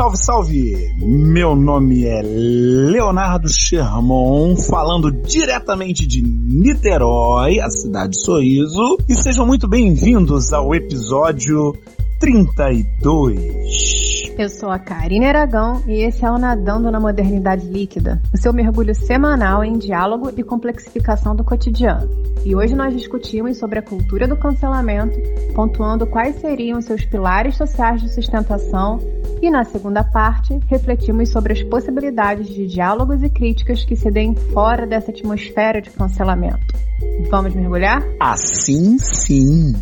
Salve, salve! Meu nome é Leonardo Sherman, falando diretamente de Niterói, a cidade de Sorriso, e sejam muito bem-vindos ao episódio 32. Eu sou a Karine Aragão e esse é o Nadando na Modernidade Líquida, o seu mergulho semanal em diálogo e complexificação do cotidiano. E hoje nós discutimos sobre a cultura do cancelamento, pontuando quais seriam seus pilares sociais de sustentação, e na segunda parte refletimos sobre as possibilidades de diálogos e críticas que se deem fora dessa atmosfera de cancelamento. Vamos mergulhar? Assim sim!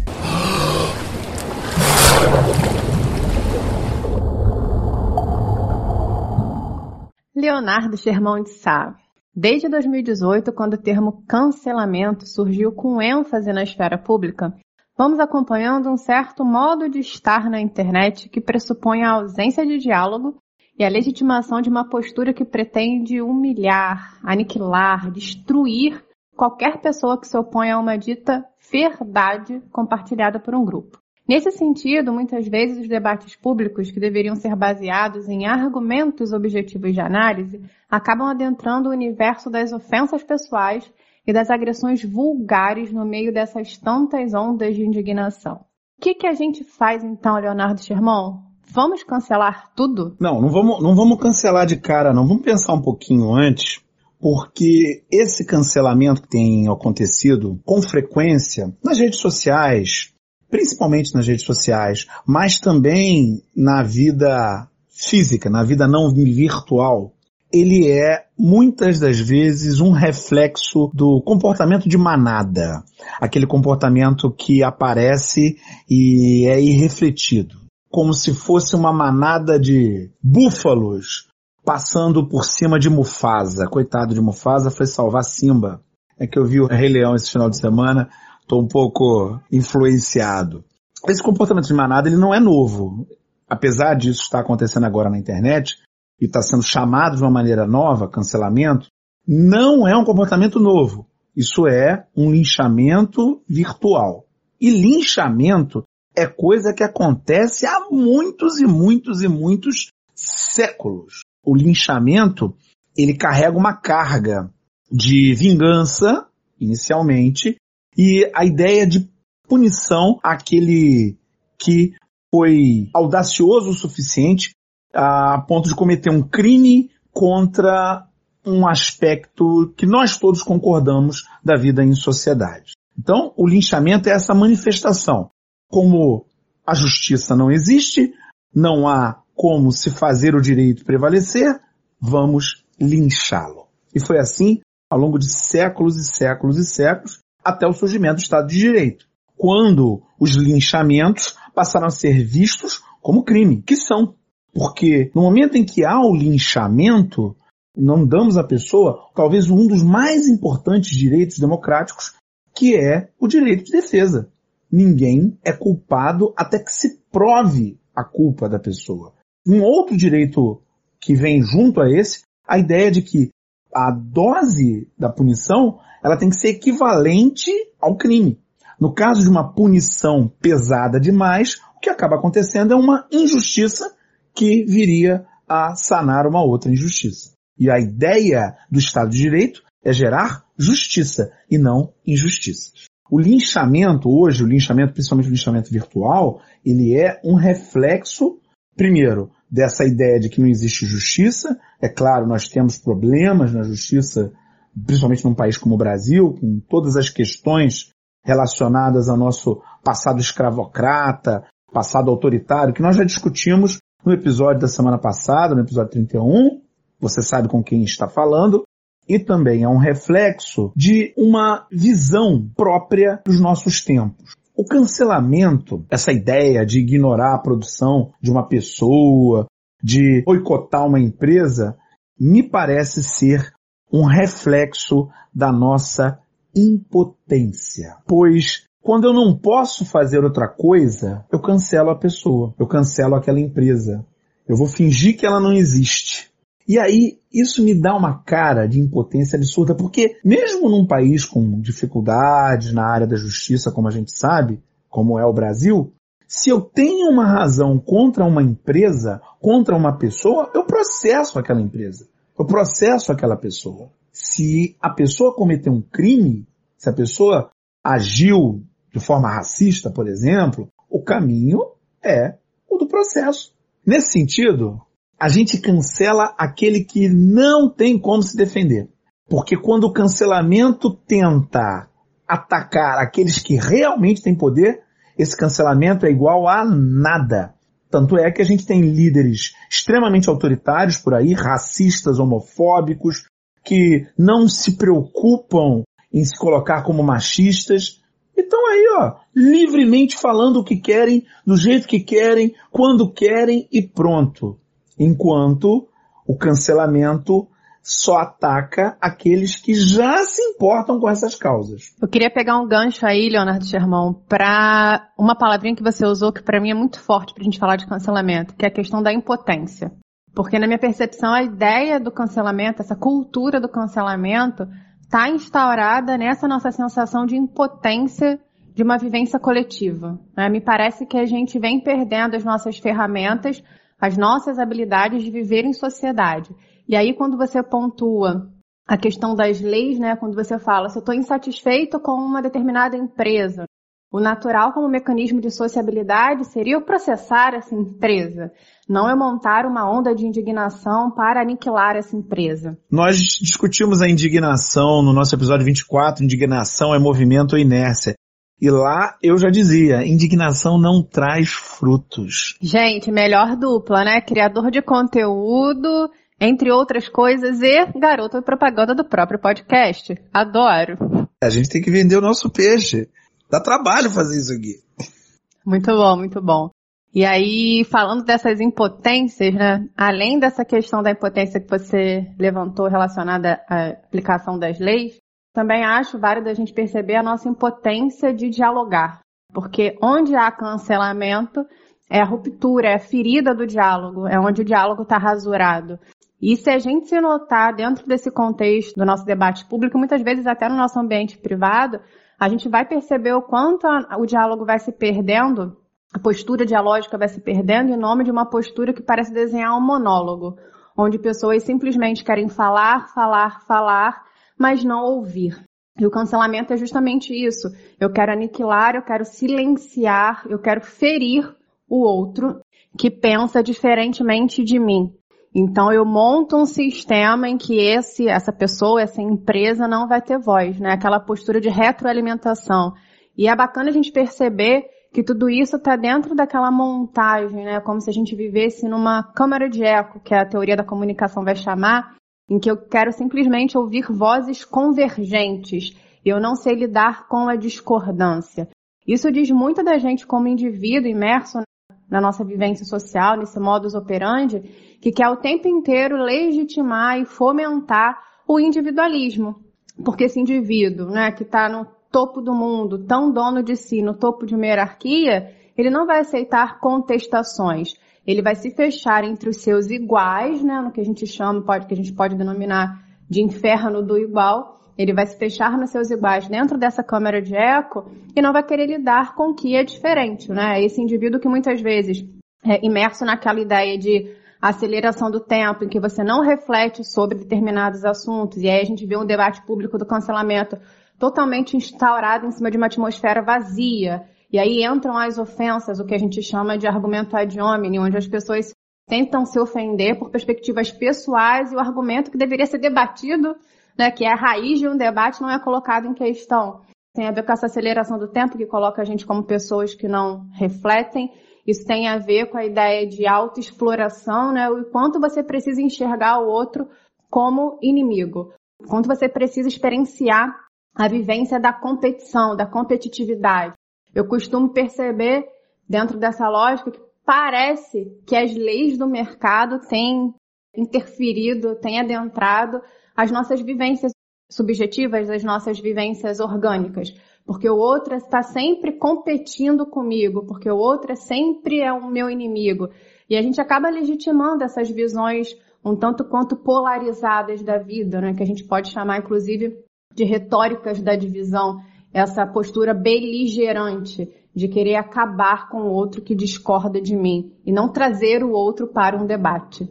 Leonardo Germão de Sá. Desde 2018, quando o termo cancelamento surgiu com ênfase na esfera pública, vamos acompanhando um certo modo de estar na internet que pressupõe a ausência de diálogo e a legitimação de uma postura que pretende humilhar, aniquilar, destruir qualquer pessoa que se opõe a uma dita verdade compartilhada por um grupo. Nesse sentido, muitas vezes os debates públicos, que deveriam ser baseados em argumentos objetivos de análise, acabam adentrando o universo das ofensas pessoais e das agressões vulgares no meio dessas tantas ondas de indignação. O que, que a gente faz então, Leonardo Sherman? Vamos cancelar tudo? Não, não vamos, não vamos cancelar de cara, não. Vamos pensar um pouquinho antes, porque esse cancelamento que tem acontecido com frequência nas redes sociais, principalmente nas redes sociais, mas também na vida física, na vida não virtual, ele é muitas das vezes um reflexo do comportamento de manada, aquele comportamento que aparece e é irrefletido, como se fosse uma manada de búfalos passando por cima de Mufasa. Coitado de Mufasa, foi salvar Simba. É que eu vi o Rei Leão esse final de semana, estou um pouco influenciado. Esse comportamento de manada ele não é novo. Apesar disso estar acontecendo agora na internet e está sendo chamado de uma maneira nova, cancelamento, não é um comportamento novo. Isso é um linchamento virtual. E linchamento é coisa que acontece há muitos e muitos e muitos séculos. O linchamento, ele carrega uma carga de vingança, inicialmente, e a ideia de punição àquele que foi audacioso o suficiente a ponto de cometer um crime contra um aspecto que nós todos concordamos da vida em sociedade. Então, o linchamento é essa manifestação. Como a justiça não existe, não há como se fazer o direito prevalecer, vamos linchá-lo. E foi assim ao longo de séculos e séculos e séculos, até o surgimento do Estado de Direito, quando os linchamentos passaram a ser vistos como crime, que são. Porque no momento em que há o linchamento, não damos à pessoa talvez um dos mais importantes direitos democráticos, que é o direito de defesa. Ninguém é culpado até que se prove a culpa da pessoa. Um outro direito que vem junto a esse, a ideia de que a dose da punição ela tem que ser equivalente ao crime. No caso de uma punição pesada demais, o que acaba acontecendo é uma injustiça que viria a sanar uma outra injustiça. E a ideia do Estado de Direito é gerar justiça e não injustiça. O linchamento hoje, o linchamento, principalmente o linchamento virtual, ele é um reflexo, primeiro, dessa ideia de que não existe justiça. É claro, nós temos problemas na justiça principalmente num país como o Brasil, com todas as questões relacionadas ao nosso passado escravocrata, passado autoritário, que nós já discutimos no episódio da semana passada, no episódio 31, você sabe com quem está falando, e também é um reflexo de uma visão própria dos nossos tempos. O cancelamento, essa ideia de ignorar a produção de uma pessoa, de boicotar uma empresa, me parece ser um reflexo da nossa impotência. Pois quando eu não posso fazer outra coisa, eu cancelo a pessoa, eu cancelo aquela empresa. Eu vou fingir que ela não existe. E aí, isso me dá uma cara de impotência absurda, porque mesmo num país com dificuldades na área da justiça, como a gente sabe, como é o Brasil, Se eu tenho uma razão contra uma empresa, contra uma pessoa, eu processo aquela empresa. Eu processo aquela pessoa. Se a pessoa cometeu um crime, se a pessoa agiu de forma racista, por exemplo, o caminho é o do processo. Nesse sentido, a gente cancela aquele que não tem como se defender. Porque quando o cancelamento tenta atacar aqueles que realmente têm poder, esse cancelamento é igual a nada. Tanto é que a gente tem líderes extremamente autoritários por aí, racistas, homofóbicos, que não se preocupam em se colocar como machistas. E estão aí, ó, livremente falando o que querem, do jeito que querem, quando querem e pronto. Enquanto o cancelamento só ataca aqueles que já se importam com essas causas. Eu queria pegar um gancho aí, Leonardo Germão, para uma palavrinha que você usou que para mim é muito forte para a gente falar de cancelamento, que é a questão da impotência. Porque na minha percepção a ideia do cancelamento, essa cultura do cancelamento, está instaurada nessa nossa sensação de impotência de uma vivência coletiva. Né? Me parece que a gente vem perdendo as nossas ferramentas, as nossas habilidades de viver em sociedade. E aí, quando você pontua a questão das leis, né, quando você fala, se eu estou insatisfeito com uma determinada empresa, o natural como mecanismo de sociabilidade seria eu processar essa empresa, não eu montar uma onda de indignação para aniquilar essa empresa. Nós discutimos a indignação no nosso episódio 24, indignação é movimento ou inércia. E lá eu já dizia, indignação não traz frutos. Gente, melhor dupla, né? Criador de conteúdo, entre outras coisas, e garota propaganda do próprio podcast. Adoro. A gente tem que vender o nosso peixe. Dá trabalho fazer isso aqui. Muito bom, muito bom. E aí, falando dessas impotências, né? Além dessa questão da impotência que você levantou relacionada à aplicação das leis, também acho válido a gente perceber a nossa impotência de dialogar. Porque onde há cancelamento, é a ruptura, é a ferida do diálogo, é onde o diálogo está rasurado. E se a gente se notar dentro desse contexto do nosso debate público, muitas vezes até no nosso ambiente privado, a gente vai perceber o quanto a, o diálogo vai se perdendo, a postura dialógica vai se perdendo em nome de uma postura que parece desenhar um monólogo, onde pessoas simplesmente querem falar, falar, falar, mas não ouvir. E o cancelamento é justamente isso. Eu quero aniquilar, eu quero silenciar, eu quero ferir o outro que pensa diferentemente de mim. Então eu monto um sistema em que esse, essa pessoa, essa empresa não vai ter voz, né? Aquela postura de retroalimentação. E é bacana a gente perceber que tudo isso está dentro daquela montagem, né? Como se a gente vivesse numa câmara de eco, que a teoria da comunicação vai chamar, em que eu quero simplesmente ouvir vozes convergentes. E eu não sei lidar com a discordância. Isso diz muito da gente como indivíduo imerso na nossa vivência social, nesse modus operandi, que quer o tempo inteiro legitimar e fomentar o individualismo. Porque esse indivíduo, né, que está no topo do mundo, tão dono de si, no topo de uma hierarquia, ele não vai aceitar contestações. Ele vai se fechar entre os seus iguais, né, no que a gente chama, pode, que a gente pode denominar de inferno do igual. Ele vai se fechar nos seus iguais dentro dessa câmara de eco e não vai querer lidar com o que é diferente, né? Esse indivíduo que muitas vezes é imerso naquela ideia de aceleração do tempo, em que você não reflete sobre determinados assuntos, e aí a gente vê um debate público do cancelamento totalmente instaurado em cima de uma atmosfera vazia. E aí entram as ofensas, o que a gente chama de argumento ad hominem, onde as pessoas tentam se ofender por perspectivas pessoais e o argumento que deveria ser debatido, né, que é a raiz de um debate, não é colocado em questão. Tem a ver com essa aceleração do tempo que coloca a gente como pessoas que não refletem isso tem a ver com a ideia de autoexploração, né? O quanto você precisa enxergar o outro como inimigo. O quanto você precisa experienciar a vivência da competição, da competitividade. Eu costumo perceber, dentro dessa lógica, que parece que as leis do mercado têm interferido, têm adentrado as nossas vivências subjetivas, as nossas vivências orgânicas porque o outro está sempre competindo comigo, porque o outro sempre é o meu inimigo. E a gente acaba legitimando essas visões um tanto quanto polarizadas da vida, né, que a gente pode chamar inclusive de retóricas da divisão. essa postura beligerante de querer acabar com o outro que discorda de mim e não trazer o outro para um debate.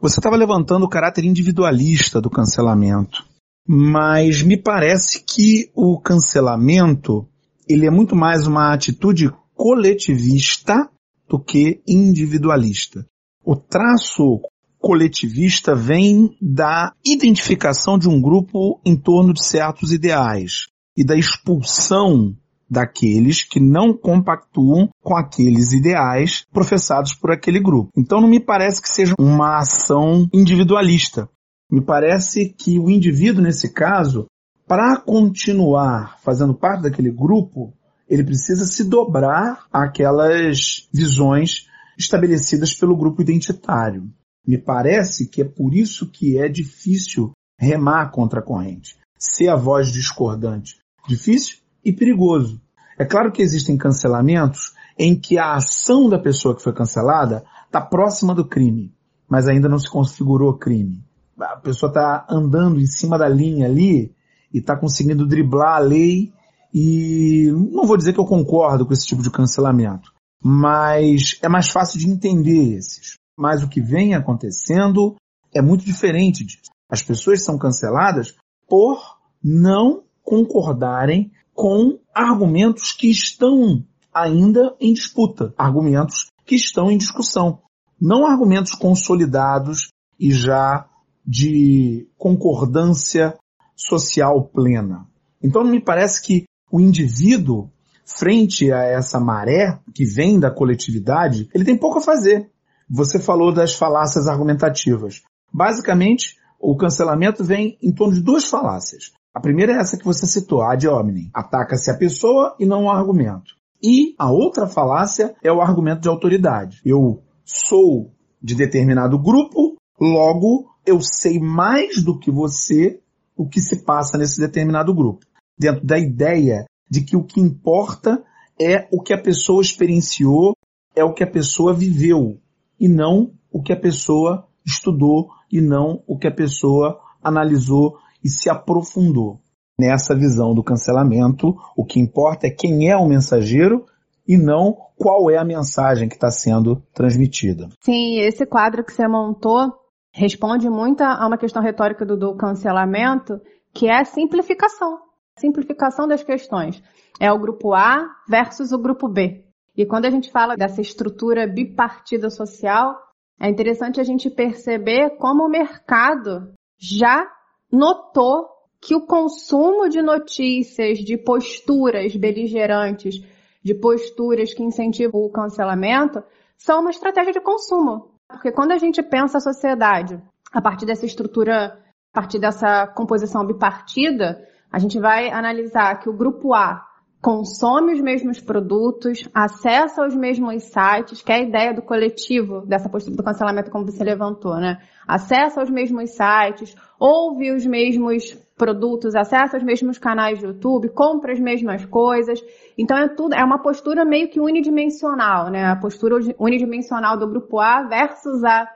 Você estava levantando o caráter individualista do cancelamento, mas me parece que o cancelamento ele é muito mais uma atitude coletivista do que individualista. O traço coletivista vem da identificação de um grupo em torno de certos ideais e da expulsão daqueles que não compactuam com aqueles ideais professados por aquele grupo. Então não me parece que seja uma ação individualista. Me parece que o indivíduo, nesse caso, para continuar fazendo parte daquele grupo, ele precisa se dobrar àquelas visões estabelecidas pelo grupo identitário. Me parece que é por isso que é difícil remar contra a corrente, ser a voz discordante. Difícil e perigoso. É claro que existem cancelamentos em que a ação da pessoa que foi cancelada está próxima do crime, mas ainda não se configurou crime. A pessoa está andando em cima da linha ali e está conseguindo driblar a lei e não vou dizer que eu concordo com esse tipo de cancelamento, mas é mais fácil de entender esses. Mas o que vem acontecendo é muito diferente disso. As pessoas são canceladas por não concordarem com argumentos que estão ainda em disputa, argumentos que estão em discussão, não argumentos consolidados e já de concordância social plena. Então me parece que o indivíduo, frente a essa maré que vem da coletividade, ele tem pouco a fazer. Você falou das falácias argumentativas. Basicamente, o cancelamento vem em torno de duas falácias. A primeira é essa que você citou, ad hominem. Ataca-se a pessoa e não o argumento. E a outra falácia é o argumento de autoridade. Eu sou de determinado grupo, logo eu sei mais do que você o que se passa nesse determinado grupo. Dentro da ideia de que o que importa é o que a pessoa experienciou, é o que a pessoa viveu, e não o que a pessoa estudou, e não o que a pessoa analisou e se aprofundou. Nessa visão do cancelamento, o que importa é quem é o mensageiro e não qual é a mensagem que está sendo transmitida. Sim, esse quadro que você montou responde muito a uma questão retórica do, do cancelamento, que é a simplificação. Simplificação das questões. É o grupo A versus o grupo B. E quando a gente fala dessa estrutura bipartida social, é interessante a gente perceber como o mercado já notou que o consumo de notícias, de posturas beligerantes, de posturas que incentivam o cancelamento, são uma estratégia de consumo. Porque quando a gente pensa a sociedade a partir dessa estrutura, a partir dessa composição bipartida, a gente vai analisar que o grupo A consome os mesmos produtos, acessa os mesmos sites, que é a ideia do coletivo, dessa postura do cancelamento como você levantou, né? Acessa os mesmos sites, ouve os mesmos produtos, acessa os mesmos canais de YouTube, compra as mesmas coisas. Então é tudo, é uma postura meio que unidimensional, né? A postura unidimensional do grupo A versus a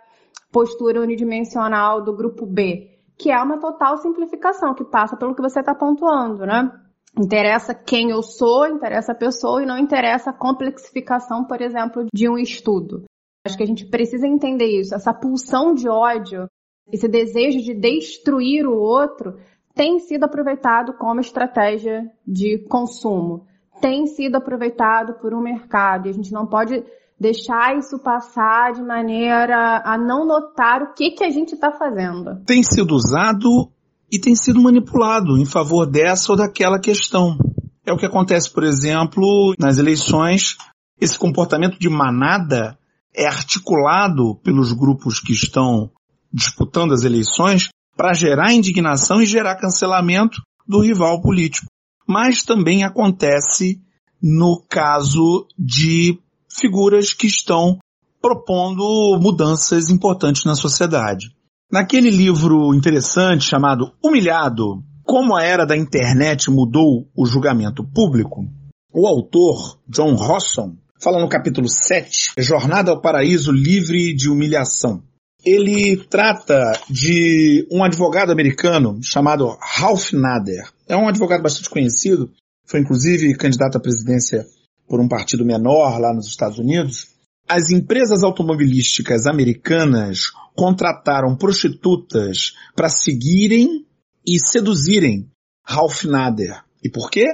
postura unidimensional do grupo B, que é uma total simplificação, que passa pelo que você está pontuando, né? Interessa quem eu sou, interessa a pessoa e não interessa a complexificação, por exemplo, de um estudo. Acho que a gente precisa entender isso. Essa pulsão de ódio, esse desejo de destruir o outro, tem sido aproveitado como estratégia de consumo. Tem sido aproveitado por um mercado. E a gente não pode deixar isso passar de maneira a não notar o que, que a gente está fazendo. Tem sido usado e tem sido manipulado em favor dessa ou daquela questão. É o que acontece, por exemplo, nas eleições. Esse comportamento de manada é articulado pelos grupos que estão disputando as eleições para gerar indignação e gerar cancelamento do rival político. Mas também acontece no caso de figuras que estão propondo mudanças importantes na sociedade. Naquele livro interessante chamado Humilhado, Como a Era da Internet Mudou o Julgamento Público, o autor, John Rosson, fala no capítulo 7, Jornada ao Paraíso Livre de Humilhação. Ele trata de um advogado americano chamado Ralph Nader. É um advogado bastante conhecido, foi inclusive candidato à presidência por um partido menor lá nos Estados Unidos, as empresas automobilísticas americanas contrataram prostitutas para seguirem e seduzirem Ralph Nader. E por quê?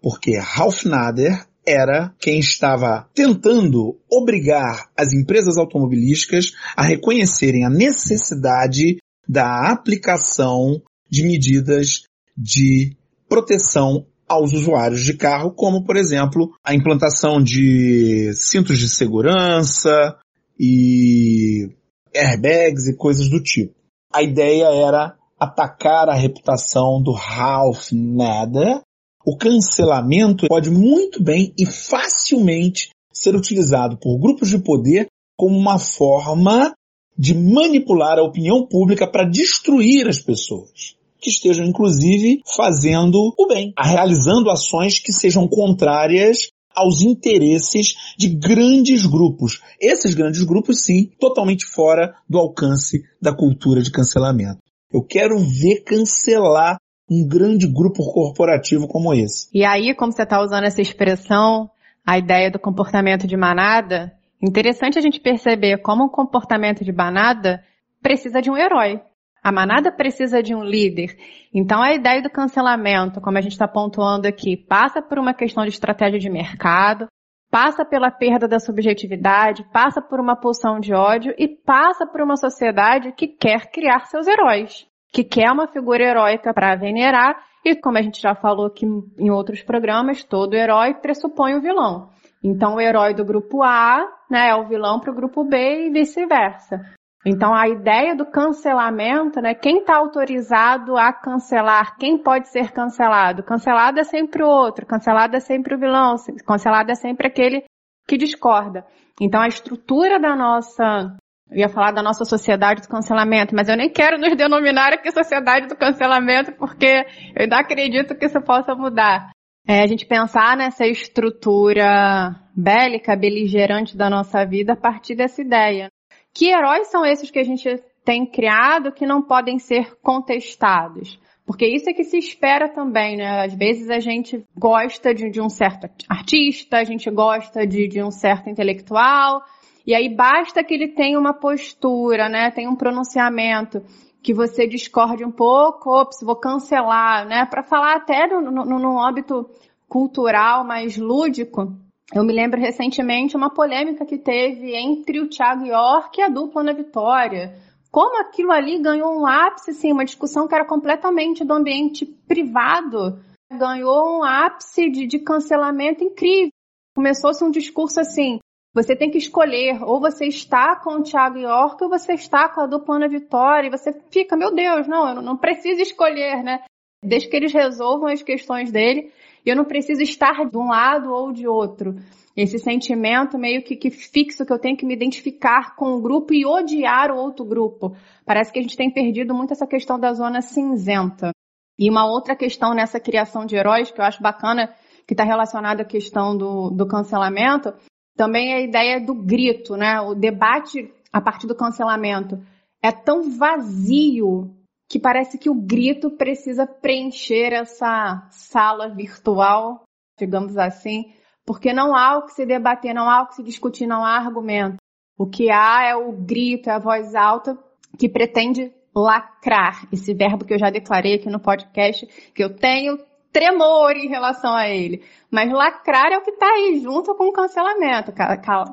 Porque Ralph Nader era quem estava tentando obrigar as empresas automobilísticas a reconhecerem a necessidade da aplicação de medidas de proteção aos usuários de carro, como por exemplo a implantação de cintos de segurança e airbags e coisas do tipo. A ideia era atacar a reputação do Ralph Nader o cancelamento pode muito bem e facilmente ser utilizado por grupos de poder como uma forma de manipular a opinião pública para destruir as pessoas que estejam inclusive fazendo o bem, realizando ações que sejam contrárias aos interesses de grandes grupos. Esses grandes grupos, sim, totalmente fora do alcance da cultura de cancelamento. Eu quero ver cancelar um grande grupo corporativo como esse. E aí, como você está usando essa expressão, a ideia do comportamento de manada, interessante a gente perceber como um comportamento de manada precisa de um herói. A manada precisa de um líder. Então a ideia do cancelamento, como a gente está pontuando aqui, passa por uma questão de estratégia de mercado, passa pela perda da subjetividade, passa por uma pulsão de ódio e passa por uma sociedade que quer criar seus heróis que quer uma figura heróica para venerar, e como a gente já falou aqui em outros programas, todo herói pressupõe o vilão. Então o herói do grupo A né, é o vilão para o grupo B e vice-versa. Então a ideia do cancelamento, né, quem está autorizado a cancelar, quem pode ser cancelado? Cancelado é sempre o outro, cancelado é sempre o vilão, cancelado é sempre aquele que discorda. Então a estrutura da nossa eu ia falar da nossa sociedade do cancelamento, mas eu nem quero nos denominar aqui sociedade do cancelamento, porque eu ainda acredito que isso possa mudar. É a gente pensar nessa estrutura bélica, beligerante da nossa vida a partir dessa ideia. Que heróis são esses que a gente tem criado que não podem ser contestados? Porque isso é que se espera também, né? Às vezes a gente gosta de, de um certo artista, a gente gosta de, de um certo intelectual, e aí basta que ele tenha uma postura, né? Tenha um pronunciamento que você discorde um pouco, ops, vou cancelar, né? Para falar até no âmbito cultural mais lúdico, eu me lembro recentemente uma polêmica que teve entre o Thiago York e a dupla na Vitória. Como aquilo ali ganhou um ápice, assim, uma discussão que era completamente do ambiente privado, ganhou um ápice de, de cancelamento incrível. Começou-se um discurso assim, você tem que escolher, ou você está com o Thiago York ou você está com a dupla Ana Vitória, e você fica, meu Deus, não, eu não preciso escolher, né? Desde que eles resolvam as questões dele, eu não preciso estar de um lado ou de outro. Esse sentimento meio que, que fixo que eu tenho que me identificar com o grupo e odiar o outro grupo. Parece que a gente tem perdido muito essa questão da zona cinzenta. E uma outra questão nessa criação de heróis que eu acho bacana, que está relacionada à questão do, do cancelamento, também a ideia do grito, né? O debate a partir do cancelamento é tão vazio que parece que o grito precisa preencher essa sala virtual, digamos assim, porque não há o que se debater, não há o que se discutir, não há argumento. O que há é o grito, é a voz alta que pretende lacrar, esse verbo que eu já declarei aqui no podcast, que eu tenho tremor em relação a ele. Mas lacrar é o que está aí junto com o cancelamento.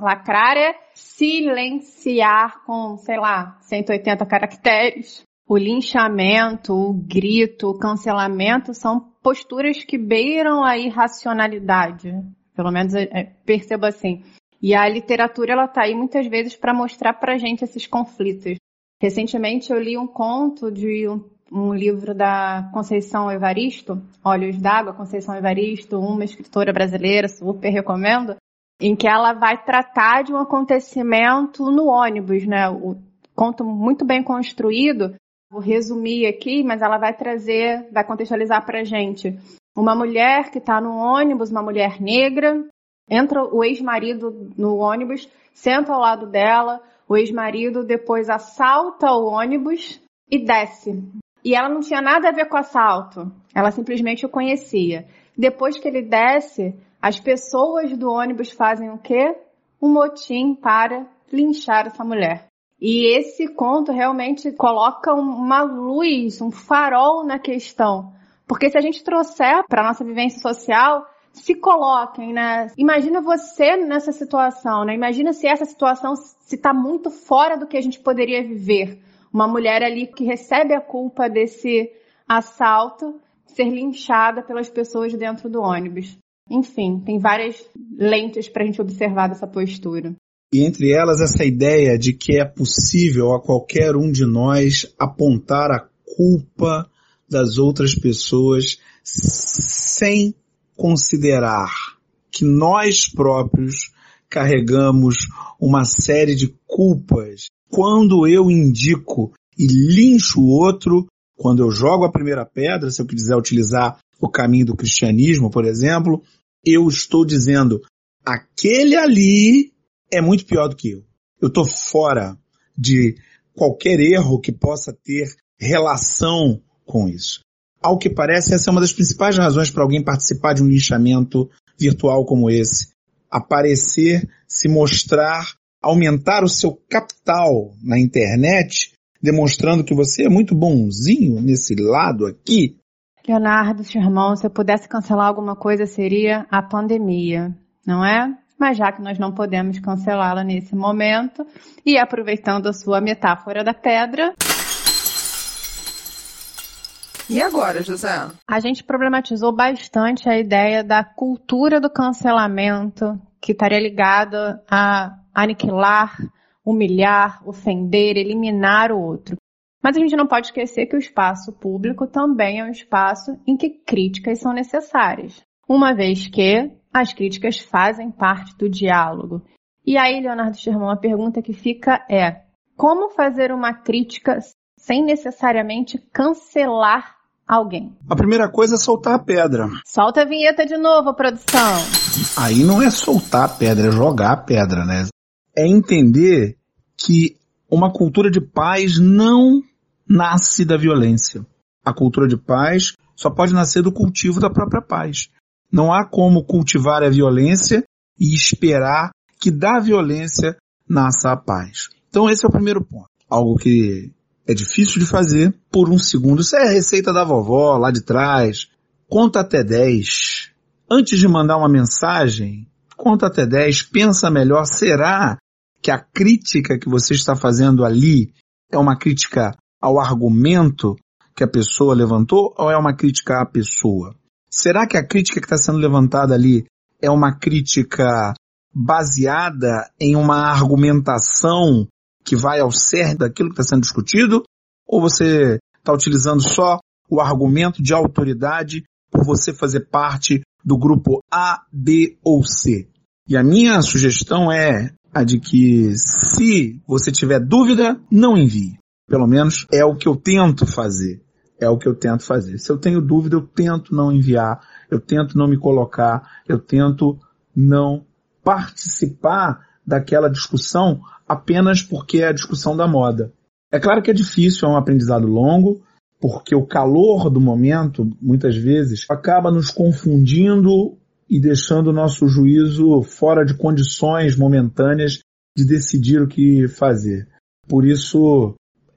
Lacrar é silenciar com, sei lá, 180 caracteres. O linchamento, o grito, o cancelamento são posturas que beiram a irracionalidade. Pelo menos é, é percebo assim. E a literatura ela tá aí muitas vezes para mostrar pra gente esses conflitos. Recentemente eu li um conto de um um livro da Conceição Evaristo, Olhos d'Água, Conceição Evaristo, uma escritora brasileira, super recomendo, em que ela vai tratar de um acontecimento no ônibus, né? O conto muito bem construído. Vou resumir aqui, mas ela vai trazer, vai contextualizar pra gente. Uma mulher que está no ônibus, uma mulher negra, entra o ex-marido no ônibus, senta ao lado dela, o ex-marido depois assalta o ônibus e desce. E ela não tinha nada a ver com assalto. Ela simplesmente o conhecia. Depois que ele desce, as pessoas do ônibus fazem o quê? Um motim para linchar essa mulher. E esse conto realmente coloca uma luz, um farol na questão. Porque se a gente trouxer para nossa vivência social, se coloquem, né? Imagina você nessa situação, né? Imagina se essa situação se está muito fora do que a gente poderia viver. Uma mulher ali que recebe a culpa desse assalto ser linchada pelas pessoas dentro do ônibus. Enfim, tem várias lentes para a gente observar dessa postura. E entre elas essa ideia de que é possível a qualquer um de nós apontar a culpa das outras pessoas sem considerar que nós próprios carregamos uma série de culpas. Quando eu indico e lincho o outro, quando eu jogo a primeira pedra, se eu quiser utilizar o caminho do cristianismo, por exemplo, eu estou dizendo, aquele ali é muito pior do que eu. Eu estou fora de qualquer erro que possa ter relação com isso. Ao que parece, essa é uma das principais razões para alguém participar de um linchamento virtual como esse. Aparecer, se mostrar, aumentar o seu capital na internet, demonstrando que você é muito bonzinho nesse lado aqui. Leonardo, seu irmão, se eu pudesse cancelar alguma coisa seria a pandemia, não é? Mas já que nós não podemos cancelá-la nesse momento, e aproveitando a sua metáfora da pedra, e agora, José? A gente problematizou bastante a ideia da cultura do cancelamento, que estaria ligada a aniquilar, humilhar, ofender, eliminar o outro. Mas a gente não pode esquecer que o espaço público também é um espaço em que críticas são necessárias, uma vez que as críticas fazem parte do diálogo. E aí, Leonardo Sherman, a pergunta que fica é: como fazer uma crítica sem necessariamente cancelar alguém? A primeira coisa é soltar a pedra. Solta a vinheta de novo, produção. Aí não é soltar a pedra, é jogar a pedra, né? É entender que uma cultura de paz não nasce da violência. A cultura de paz só pode nascer do cultivo da própria paz. Não há como cultivar a violência e esperar que da violência nasça a paz. Então esse é o primeiro ponto. Algo que é difícil de fazer por um segundo. Isso é a receita da vovó lá de trás. Conta até 10. Antes de mandar uma mensagem, conta até 10, pensa melhor. Será que a crítica que você está fazendo ali é uma crítica ao argumento que a pessoa levantou ou é uma crítica à pessoa? Será que a crítica que está sendo levantada ali é uma crítica baseada em uma argumentação que vai ao cerne daquilo que está sendo discutido? Ou você está utilizando só o argumento de autoridade por você fazer parte do grupo A, B ou C? E a minha sugestão é a de que se você tiver dúvida, não envie. Pelo menos é o que eu tento fazer. É o que eu tento fazer. Se eu tenho dúvida, eu tento não enviar, eu tento não me colocar, eu tento não participar daquela discussão apenas porque é a discussão da moda. É claro que é difícil, é um aprendizado longo, porque o calor do momento, muitas vezes, acaba nos confundindo e deixando o nosso juízo fora de condições momentâneas de decidir o que fazer. Por isso,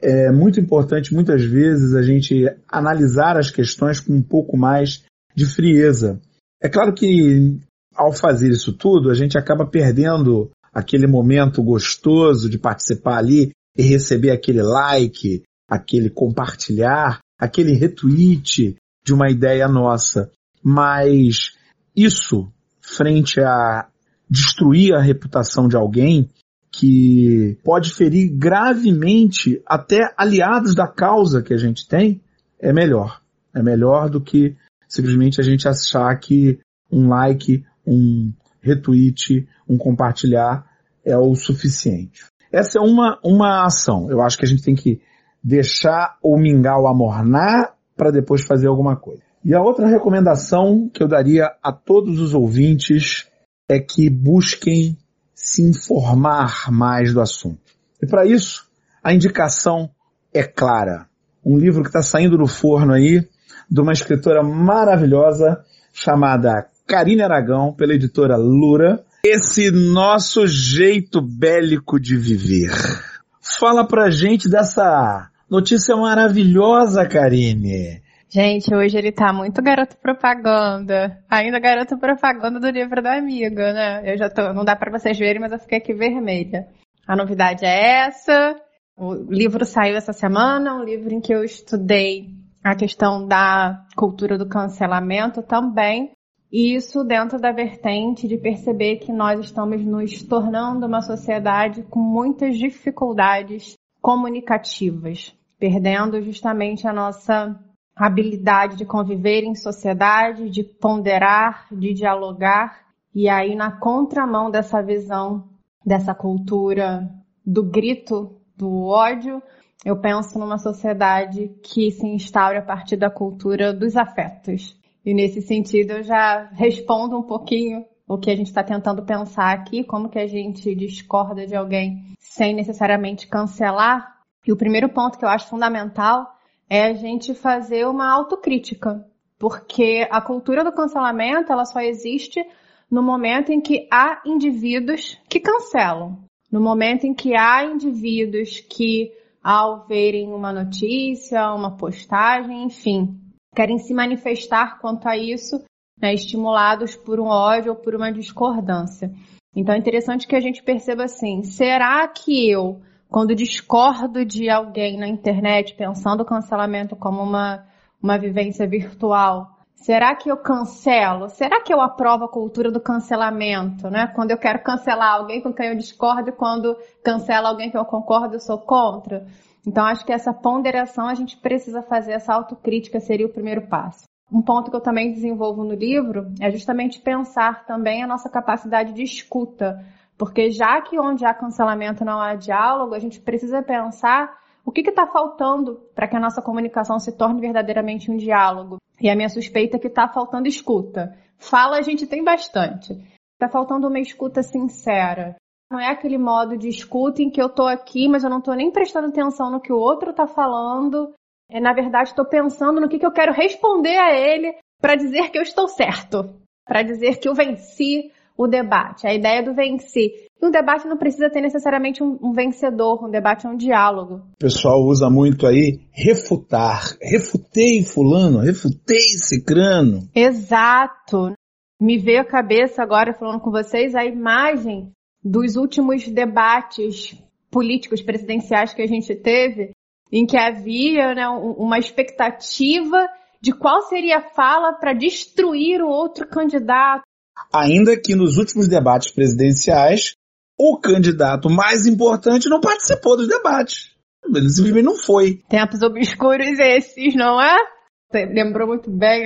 é muito importante muitas vezes a gente analisar as questões com um pouco mais de frieza. É claro que ao fazer isso tudo, a gente acaba perdendo aquele momento gostoso de participar ali e receber aquele like, aquele compartilhar, aquele retweet de uma ideia nossa. Mas isso, frente a destruir a reputação de alguém, que pode ferir gravemente até aliados da causa que a gente tem, é melhor. É melhor do que simplesmente a gente achar que um like, um retweet, um compartilhar é o suficiente. Essa é uma, uma ação. Eu acho que a gente tem que deixar o mingau amornar para depois fazer alguma coisa. E a outra recomendação que eu daria a todos os ouvintes é que busquem se informar mais do assunto. E para isso, a indicação é clara. Um livro que está saindo do forno aí, de uma escritora maravilhosa, chamada Karine Aragão, pela editora Lura. Esse nosso jeito bélico de viver. Fala pra gente dessa notícia maravilhosa, Karine. Gente, hoje ele tá muito garoto propaganda. Ainda garoto propaganda do livro da amiga, né? Eu já tô, não dá para vocês verem, mas eu fiquei aqui vermelha. A novidade é essa. O livro saiu essa semana, um livro em que eu estudei a questão da cultura do cancelamento também. E isso dentro da vertente de perceber que nós estamos nos tornando uma sociedade com muitas dificuldades comunicativas, perdendo justamente a nossa habilidade de conviver em sociedade, de ponderar, de dialogar, e aí na contramão dessa visão, dessa cultura do grito, do ódio, eu penso numa sociedade que se instaura a partir da cultura dos afetos. E nesse sentido eu já respondo um pouquinho o que a gente está tentando pensar aqui, como que a gente discorda de alguém sem necessariamente cancelar. E o primeiro ponto que eu acho fundamental é a gente fazer uma autocrítica, porque a cultura do cancelamento ela só existe no momento em que há indivíduos que cancelam, no momento em que há indivíduos que, ao verem uma notícia, uma postagem, enfim, querem se manifestar quanto a isso, né, estimulados por um ódio ou por uma discordância. Então é interessante que a gente perceba assim: será que eu quando discordo de alguém na internet, pensando o cancelamento como uma, uma vivência virtual, será que eu cancelo? Será que eu aprovo a cultura do cancelamento, né? Quando eu quero cancelar alguém com quem eu discordo e quando cancela alguém que eu concordo, eu sou contra? Então, acho que essa ponderação a gente precisa fazer, essa autocrítica seria o primeiro passo. Um ponto que eu também desenvolvo no livro é justamente pensar também a nossa capacidade de escuta. Porque já que onde há cancelamento não há diálogo, a gente precisa pensar o que está faltando para que a nossa comunicação se torne verdadeiramente um diálogo. E a minha suspeita é que está faltando escuta. Fala a gente tem bastante. Está faltando uma escuta sincera. Não é aquele modo de escuta em que eu estou aqui, mas eu não estou nem prestando atenção no que o outro está falando. É, na verdade, estou pensando no que, que eu quero responder a ele para dizer que eu estou certo, para dizer que eu venci, o debate, a ideia do vencer. E um debate não precisa ter necessariamente um, um, vencedor, um debate é um diálogo. O pessoal usa muito aí refutar. Refutei fulano, refutei cicrano. Exato. Me veio a cabeça agora falando com vocês a imagem dos últimos debates políticos presidenciais que a gente teve, em que havia né, uma expectativa de qual seria a fala para destruir o outro candidato, Ainda que nos últimos debates presidenciais, o candidato mais importante não participou dos debates. Ele simplesmente não foi. Tempos obscuros esses, não é? Você lembrou muito bem,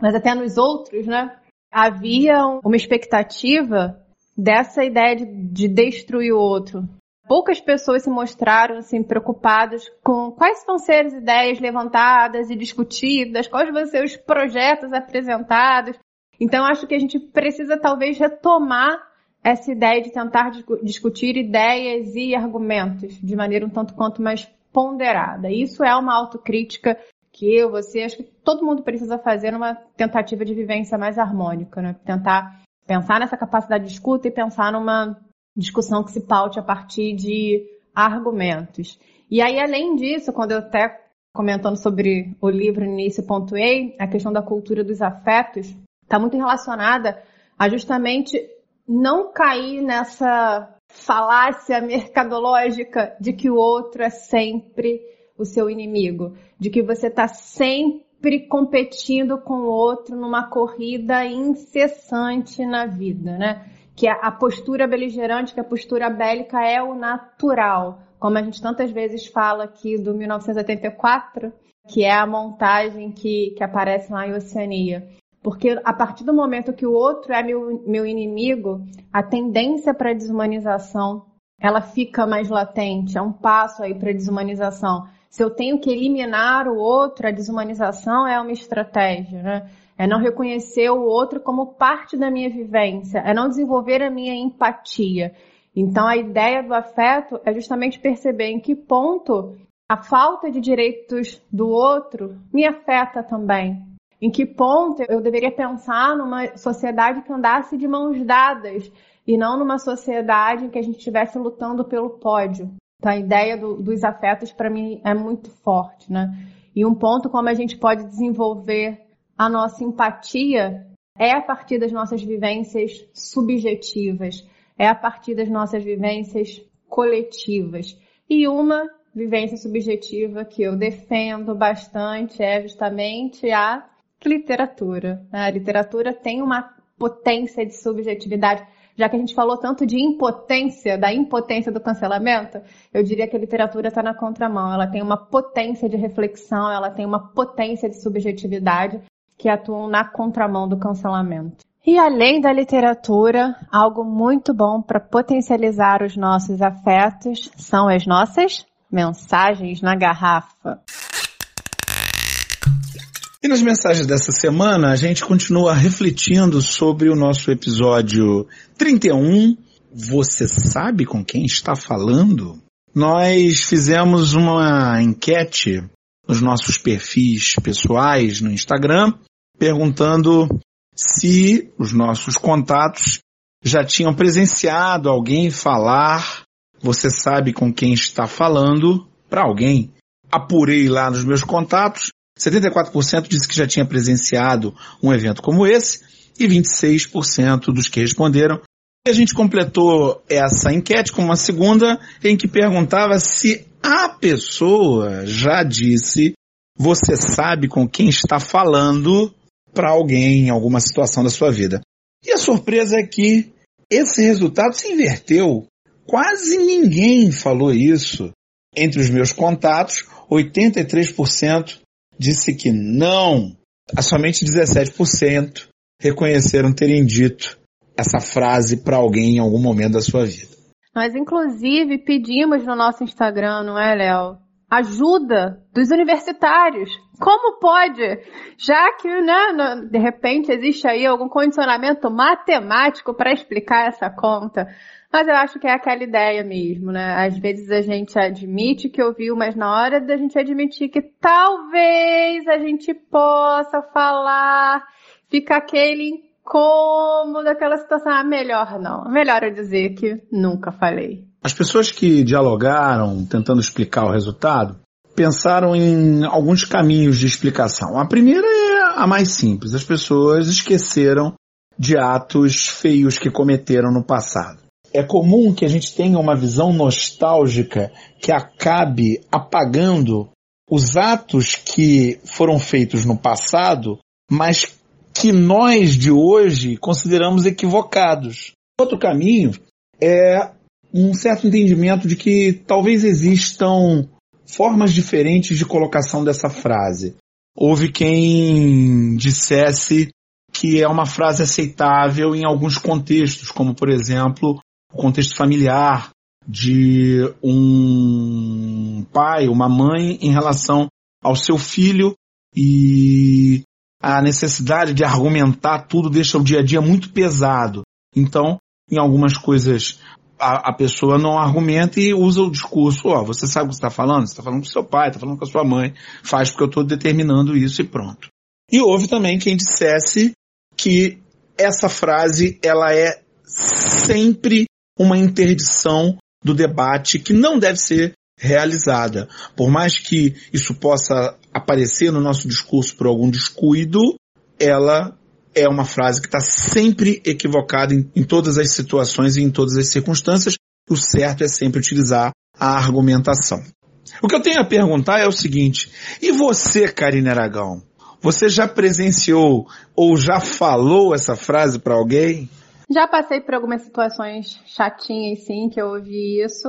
mas até nos outros, né? Havia uma expectativa dessa ideia de, de destruir o outro. Poucas pessoas se mostraram assim preocupadas com quais vão ser as ideias levantadas e discutidas, quais vão ser os projetos apresentados. Então, acho que a gente precisa talvez retomar essa ideia de tentar discutir ideias e argumentos de maneira um tanto quanto mais ponderada. Isso é uma autocrítica que eu, você, acho que todo mundo precisa fazer numa tentativa de vivência mais harmônica, né? Tentar pensar nessa capacidade de escuta e pensar numa discussão que se paute a partir de argumentos. E aí, além disso, quando eu até comentando sobre o livro no início pontuei, a questão da cultura dos afetos, está muito relacionada a justamente não cair nessa falácia mercadológica de que o outro é sempre o seu inimigo, de que você está sempre competindo com o outro numa corrida incessante na vida, né? Que a postura beligerante, que a postura bélica é o natural, como a gente tantas vezes fala aqui do 1984, que é a montagem que, que aparece lá em Oceania. Porque a partir do momento que o outro é meu, meu inimigo, a tendência para desumanização ela fica mais latente, é um passo aí para desumanização. Se eu tenho que eliminar o outro, a desumanização é uma estratégia, né? É não reconhecer o outro como parte da minha vivência, é não desenvolver a minha empatia. Então a ideia do afeto é justamente perceber em que ponto a falta de direitos do outro me afeta também, Em que ponto eu deveria pensar numa sociedade que andasse de mãos dadas e não numa sociedade em que a gente estivesse lutando pelo pódio. Então, a ideia do, dos afetos para mim é muito forte, né? E um ponto como a gente pode desenvolver a nossa empatia é a partir das nossas vivências subjetivas, é a partir das nossas vivências coletivas. E uma vivência subjetiva que eu defendo bastante é justamente a literatura. A literatura tem uma potência de subjetividade. Já que a gente falou tanto de impotência, da impotência do cancelamento, eu diria que a literatura está na contramão. Ela tem uma potência de reflexão, ela tem uma potência de subjetividade que atuam na contramão do cancelamento. E além da literatura, algo muito bom para potencializar os nossos afetos são as nossas mensagens na garrafa. Nas mensagens dessa semana, a gente continua refletindo sobre o nosso episódio 31. Você sabe com quem está falando? Nós fizemos uma enquete nos nossos perfis pessoais no Instagram, perguntando se os nossos contatos já tinham presenciado alguém falar, você sabe com quem está falando, para alguém. Apurei lá nos meus contatos 74% disse que já tinha presenciado um evento como esse e 26% dos que responderam. E a gente completou essa enquete com uma segunda em que perguntava se a pessoa já disse você sabe com quem está falando para alguém em alguma situação da sua vida. E a surpresa é que esse resultado se inverteu. Quase ninguém falou isso. Entre os meus contatos, 83% disse que não. Somente 17% reconheceram terem dito essa frase para alguém em algum momento da sua vida. Nós, inclusive, pedimos no nosso Instagram, não é, Léo? Ajuda dos universitários. Como pode? Já que, né, de repente existe aí algum condicionamento matemático para explicar essa conta. Mas eu acho que é aquela ideia mesmo, né? Às vezes a gente admite que ouviu, mas na hora da gente admitir que talvez a gente possa falar, fica aquele incômodo, aquela situação, ah, melhor não. Melhor eu dizer que nunca falei. As pessoas que dialogaram, tentando explicar o resultado, pensaram em alguns caminhos de explicação. A primeira é a mais simples. As pessoas esqueceram de atos feios que cometeram no passado é comum que a gente tenha uma visão nostálgica que acabe apagando os atos que foram feitos no passado, mas que nós de hoje consideramos equivocados. Outro caminho é um certo entendimento de que talvez existam formas diferentes de colocação dessa frase. Houve quem dissesse que é uma frase aceitável em alguns contextos, como por exemplo o contexto familiar de um pai, uma mãe em relação ao seu filho e a necessidade de argumentar tudo deixa o dia a dia muito pesado. Então, em algumas coisas a, a pessoa não argumenta e usa o discurso, ó, oh, você sabe o que está falando? Você está falando com seu pai, está falando com a sua mãe, faz porque eu estou determinando isso e pronto. E houve também quem dissesse que essa frase ela é sempre uma interdição do debate que não deve ser realizada. Por mais que isso possa aparecer no nosso discurso por algum descuido, ela é uma frase que está sempre equivocada em, em, todas as situações e em todas as circunstâncias. O certo é sempre utilizar a argumentação. O que eu tenho a perguntar é o seguinte, e você, Karine Aragão? Você já presenciou ou já falou essa frase para alguém? Já passei por algumas situações chatinhas, sim, que eu ouvi isso.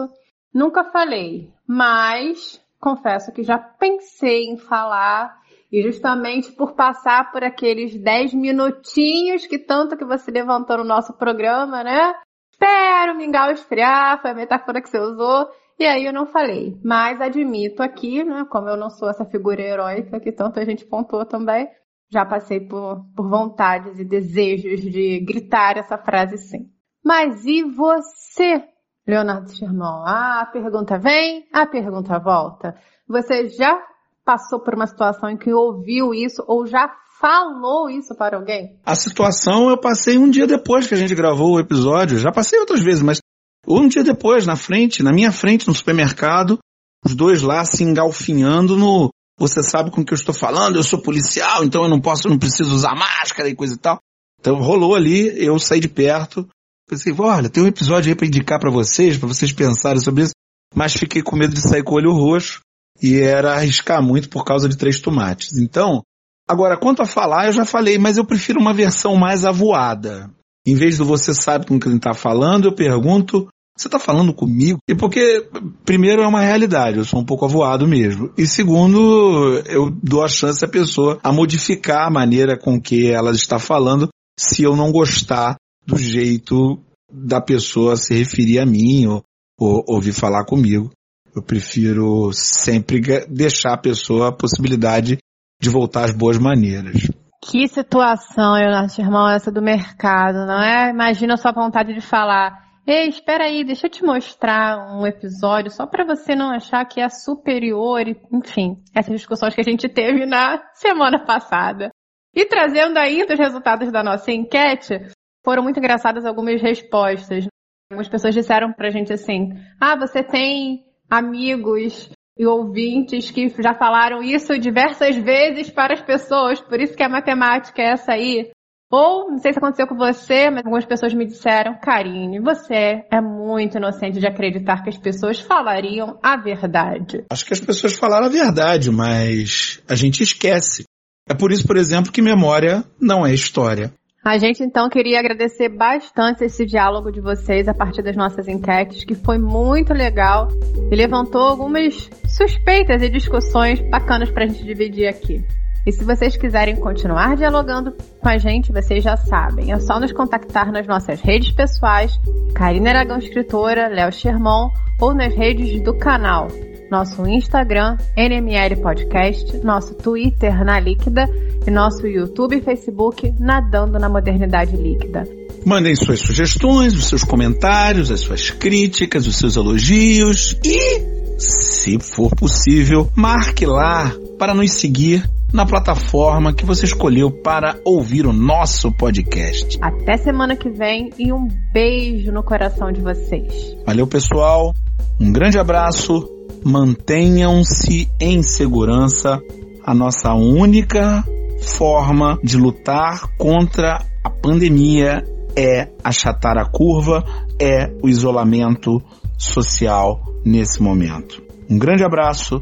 Nunca falei, mas confesso que já pensei em falar e justamente por passar por aqueles 10 minutinhos que tanto que você levantou no nosso programa, né? Espero mingau esfriar, foi a metáfora que você usou. E aí eu não falei. Mas admito aqui, né? Como eu não sou essa figura heróica que tanta gente pontuou também, já passei por, por vontades e desejos de gritar essa frase sim. Mas e você, Leonardo Sherman? A pergunta vem, a pergunta volta. Você já passou por uma situação em que ouviu isso ou já falou isso para alguém? A situação eu passei um dia depois que a gente gravou o episódio. Já passei outras vezes, mas um dia depois, na frente, na minha frente, no supermercado, os dois lá se engalfinhando no. Você sabe com o que eu estou falando, eu sou policial, então eu não posso, não preciso usar máscara e coisa e tal. Então rolou ali, eu saí de perto, pensei, olha, tem um episódio aí para indicar para vocês, para vocês pensarem sobre isso, mas fiquei com medo de sair com o olho roxo e era arriscar muito por causa de três tomates. Então, agora quanto a falar, eu já falei, mas eu prefiro uma versão mais avoada. Em vez do você sabe com quem está falando, eu pergunto, você está falando comigo? E porque, primeiro, é uma realidade, eu sou um pouco avoado mesmo. E segundo, eu dou a chance à pessoa a modificar a maneira com que ela está falando se eu não gostar do jeito da pessoa se referir a mim ou, ou ouvir falar comigo. Eu prefiro sempre deixar a pessoa a possibilidade de voltar às boas maneiras. Que situação, Leonardo Irmão, essa do mercado, não é? Imagina a sua vontade de falar. Ei, espera aí, deixa eu te mostrar um episódio só para você não achar que é superior, enfim, essas discussões que a gente teve na semana passada. E trazendo ainda os resultados da nossa enquete, foram muito engraçadas algumas respostas. Algumas pessoas disseram pra gente assim: ah, você tem amigos e ouvintes que já falaram isso diversas vezes para as pessoas, por isso que a matemática é essa aí. Ou, não sei se aconteceu com você, mas algumas pessoas me disseram, Karine, você é muito inocente de acreditar que as pessoas falariam a verdade. Acho que as pessoas falaram a verdade, mas a gente esquece. É por isso, por exemplo, que memória não é história. A gente então queria agradecer bastante esse diálogo de vocês a partir das nossas enquetes, que foi muito legal e levantou algumas suspeitas e discussões bacanas para a gente dividir aqui. E se vocês quiserem continuar dialogando com a gente, vocês já sabem, é só nos contactar nas nossas redes pessoais, Karina Aragão Escritora, Léo Sherman, ou nas redes do canal, nosso Instagram, NML Podcast, nosso Twitter na Líquida e nosso YouTube e Facebook Nadando na Modernidade Líquida. Mandem suas sugestões, os seus comentários, as suas críticas, os seus elogios. E, se for possível, marque lá para nos seguir na plataforma que você escolheu para ouvir o nosso podcast. Até semana que vem e um beijo no coração de vocês. Valeu, pessoal. Um grande abraço mantenham-se em segurança. A nossa única forma de lutar contra a pandemia é achatar a curva, é o isolamento social nesse momento. Um grande abraço